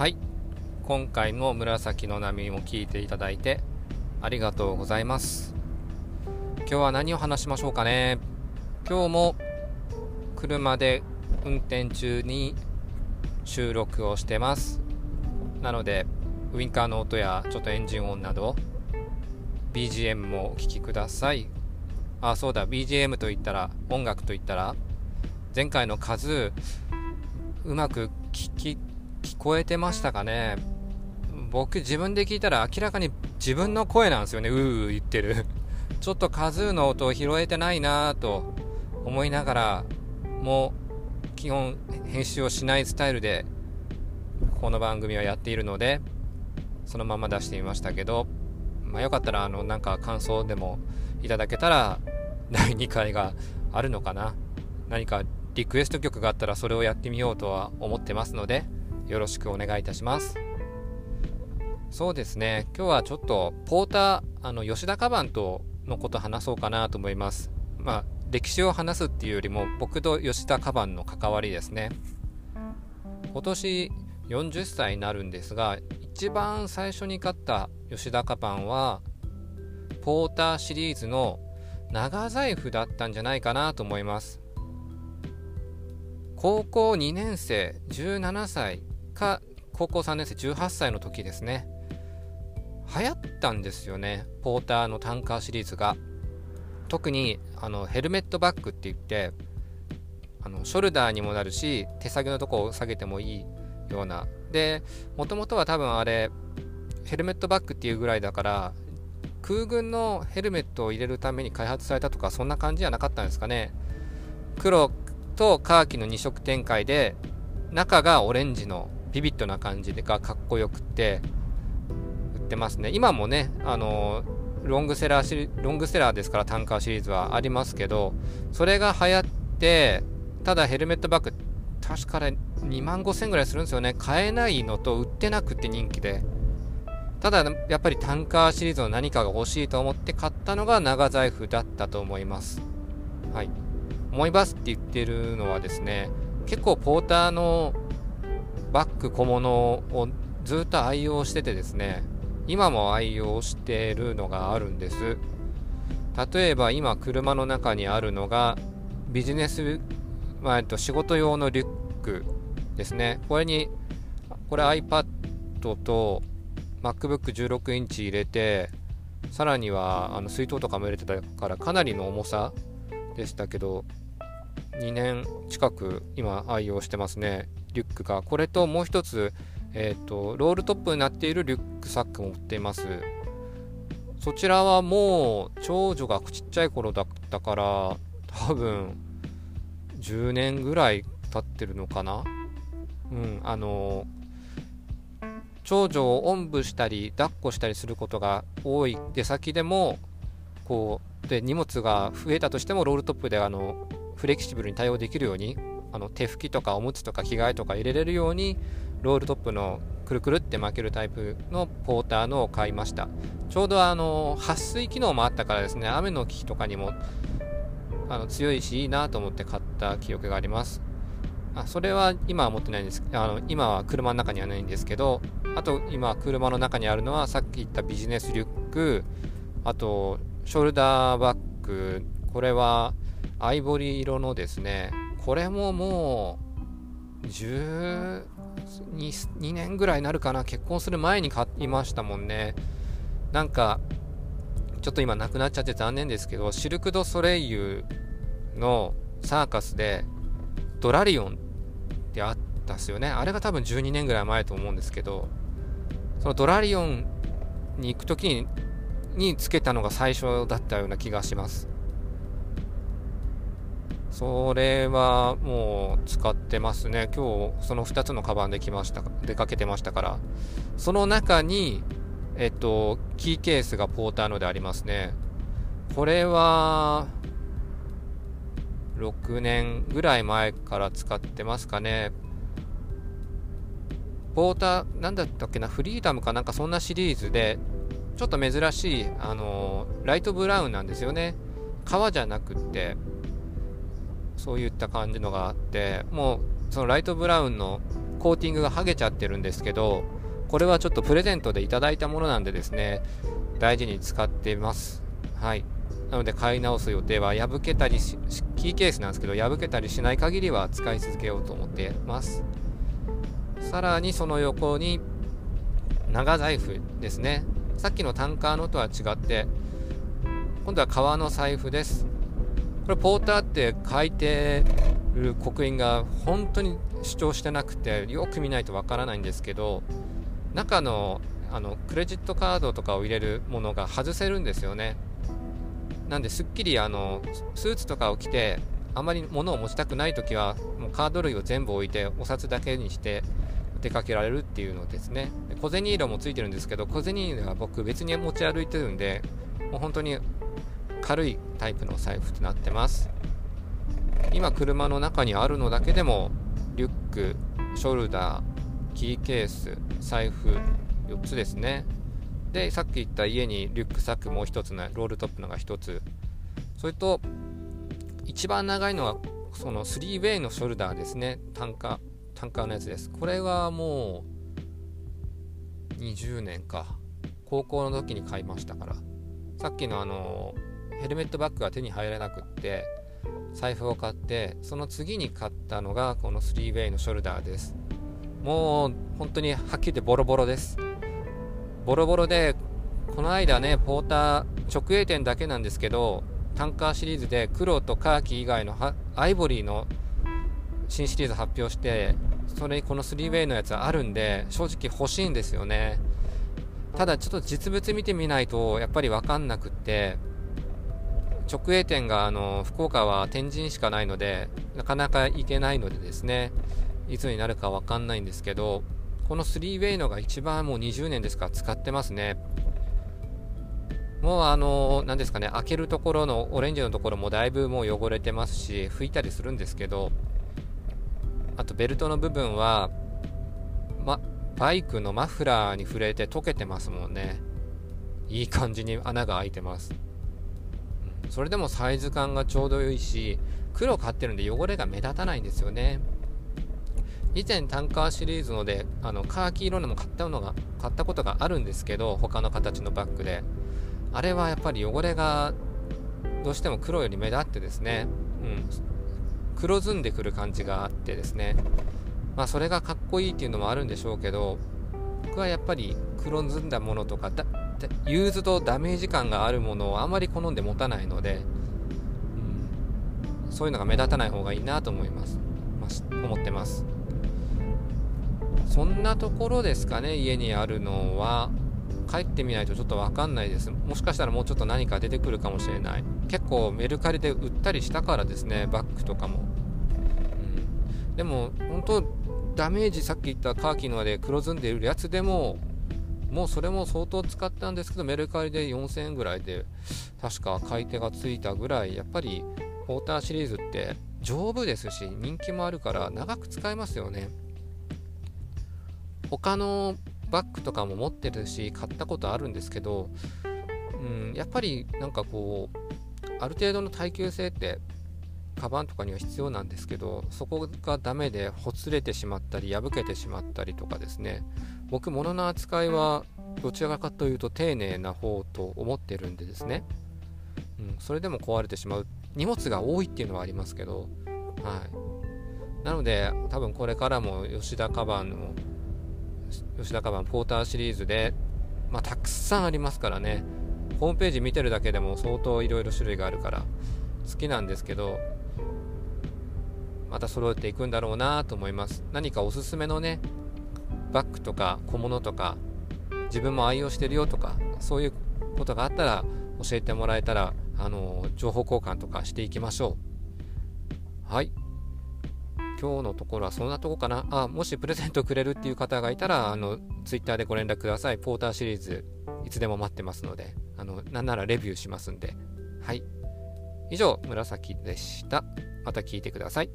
はい。今回の紫の波も聞いていただいてありがとうございます。今日は何を話しましょうかね。今日も車で運転中に収録をしてます。なのでウインカーの音やちょっとエンジン音など BGM もお聴きください。あそうだ。BGM といったら音楽といったら前回の数うまく聞き聞こえてましたかね？僕自分で聞いたら明らかに自分の声なんですよね。うー言ってる。ちょっとカズーの音を拾えてないなと思いながらもう基本編集をしないスタイルでこの番組はやっているのでそのまま出してみましたけどまあよかったらあのなんか感想でもいただけたら 第2回があるのかな？何かリクエスト曲があったらそれをやってみようとは思ってますのでよろしくお願いいたします。そうですね。今日はちょっとポーターあの吉田カバンとのこと話そうかなと思います。まあ歴史を話すっていうよりも僕と吉田カバンの関わりですね。今年40歳になるんですが一番最初に買った吉田カバンはポーターシリーズの長財布だったんじゃないかなと思います。高校2年生17歳か高校3年生18歳の時ですね。流行ったんですよねポーターのタンカーシリーズが。特にあのヘルメットバッグって言ってあのショルダーにもなるし手下げのとこを下げてもいいような。でもともとは多分あれヘルメットバッグっていうぐらいだから空軍のヘルメットを入れるために開発されたとかそんな感じじゃなかったんですかね。黒とカーキの2色展開で中がオレンジのビビッドな感じがかっこよくて売ってますね。今もねあのロングセラーロングセラーですからタンカーシリーズはありますけどそれが流行ってただヘルメットバッグ確かね2万5000ぐらいするんですよね。買えないのと売ってなくて人気で。ただやっぱりタンカーシリーズの何かが欲しいと思って買ったのが長財布だったと思います。はい。思いますって言ってるのはですね結構ポーターのバッグ小物をずっと愛用しててですね今も愛用してるのがあるんです。例えば今車の中にあるのがビジネス、まあ、えっと、仕事用のリュックですね。これにこれ iPad と MacBook16 インチ入れてさらにはあの水筒とかも入れてたからかなりの重さでしたけど2年近く今愛用してますね。リュックがこれともう一つえっ、ー、とロールトップになっているリュックサックも売っています。そちらはもう長女がちっちゃい頃だったから多分10年ぐらい経ってるのかな。うんあの長女をおんぶしたり抱っこしたりすることが多い。出先でもこうで荷物が増えたとしてもロールトップであのフレキシブルに対応できるようにあの手拭きとかおむつとか着替えとか入れれるようにロールトップのくるくるって巻けるタイプのポーターのを買いました。ちょうどあの撥水機能もあったからですね雨の日とかにもあの強いしいいなと思って買った記憶があります。あそれは今は持ってないんですあの今は車の中にはないんですけどあと今車の中にあるのはさっき言ったビジネスリュックあとショルダーバッグこれはアイボリー色のですねこれももう12年ぐらいになるかな結婚する前に買いましたもんね。なんかちょっと今なくなっちゃって残念ですけどシルク・ド・ソレイユのサーカスでドラリオンってあったっすよね。あれが多分12年ぐらい前と思うんですけどそのドラリオンに行く時につけたのが最初だったような気がします。それはもう使ってますね。今日その2つのカバンで来ました、出かけてましたから。その中に、えっと、キーケースがポーターのでありますね。これは、6年ぐらい前から使ってますかね。ポーター、なんだったっけな、フリーダムかなんかそんなシリーズで、ちょっと珍しい、あのライトブラウンなんですよね。革じゃなくって、そういった感じのがあってもうそのライトブラウンのコーティングが剥げちゃってるんですけどこれはちょっとプレゼントでいただいたものなんでですね大事に使っています。はい。なので買い直す予定は破けたりしキーケースなんですけど破けたりしない限りは使い続けようと思ってます。さらにその横に長財布ですね。さっきのタンカーのとは違って今度は革の財布です。これポーターって書いてる刻印が本当に主張してなくてよく見ないとわからないんですけど中のあのクレジットカードとかを入れるものが外せるんですよね。なんですっきりあのスーツとかを着てあまり物を持ちたくない時はもうカード類を全部置いてお札だけにして出かけられるっていうのですね。小銭入れもついてるんですけど小銭入れは僕別に持ち歩いてるんでもう本当に軽いタイプの財布となってます。今車の中にあるのだけでもリュックショルダーキーケース財布4つですね。でさっき言った家にリュックサックもう1つのロールトップのが1つ。それと一番長いのはその 3way のショルダーですね。単価単価のやつです。これはもう20年か。高校の時に買いましたから。さっきのあのヘルメットバッグが手に入らなくって財布を買ってその次に買ったのがこの 3way のショルダーです。もう本当にはっきり言ってボロボロです。ボロボロでこの間ねポーター直営店だけなんですけどタンカーシリーズで黒とカーキ以外のアイボリーの新シリーズ発表してそれにこの 3way のやつあるんで正直欲しいんですよね。ただちょっと実物見てみないとやっぱり分かんなくって直営店があの福岡は天神しかないのでなかなか行けないのでですねいつになるか分かんないんですけどこの 3way のが一番もう20年ですか使ってますね。もうあの何ですかね開けるところのオレンジのところもだいぶもう汚れてますし拭いたりするんですけどあとベルトの部分は、ま、バイクのマフラーに触れて溶けてますもんね。いい感じに穴が開いてます。それでもサイズ感がちょうどいいし黒買ってるんで汚れが目立たないんですよね。以前タンカーシリーズのであのカーキ色のも買ったのが買ったことがあるんですけど他の形のバッグで。あれはやっぱり汚れがどうしても黒より目立ってですね、うん、黒ずんでくる感じがあってですね。まあそれがかっこいいっていうのもあるんでしょうけど僕はやっぱり黒ずんだものとかユーズドダメージ感があるものをあまり好んで持たないので、うん、そういうのが目立たない方がいいなと思います、まあ、思ってます。そんなところですかね家にあるのは。帰ってみないとちょっと分かんないです。もしかしたらもうちょっと何か出てくるかもしれない。結構メルカリで売ったりしたからですねバッグとかも、うん、でも本当ダメージさっき言ったカーキので黒ずんでいるやつでももうそれも相当使ったんですけどメルカリで4000円ぐらいで確か買い手がついたぐらいやっぱりポーターシリーズって丈夫ですし人気もあるから長く使えますよね。他のバッグとかも持ってるし買ったことあるんですけど、うん、やっぱりなんかこうある程度の耐久性ってカバンとかには必要なんですけどそこがダメでほつれてしまったり破けてしまったりとかですね。僕物の扱いはどちらかというと丁寧な方と思ってるんでですね、うん、それでも壊れてしまう。荷物が多いっていうのはありますけど。はい。なので多分これからも吉田カバンの吉田カバンポーターシリーズで、まあ、たくさんありますからね。ホームページ見てるだけでも相当いろいろ種類があるから好きなんですけどまた揃えていくんだろうなと思います。何かおすすめのねバッグとか小物とか自分も愛用してるよとかそういうことがあったら教えてもらえたらあの情報交換とかしていきましょう。はい。今日のところはそんなとこかな。あもしプレゼントくれるっていう方がいたらあの Twitter でご連絡ください。ポーターシリーズいつでも待ってますのであのなんならレビューしますんで。はい。以上紫でした。また聞いてください。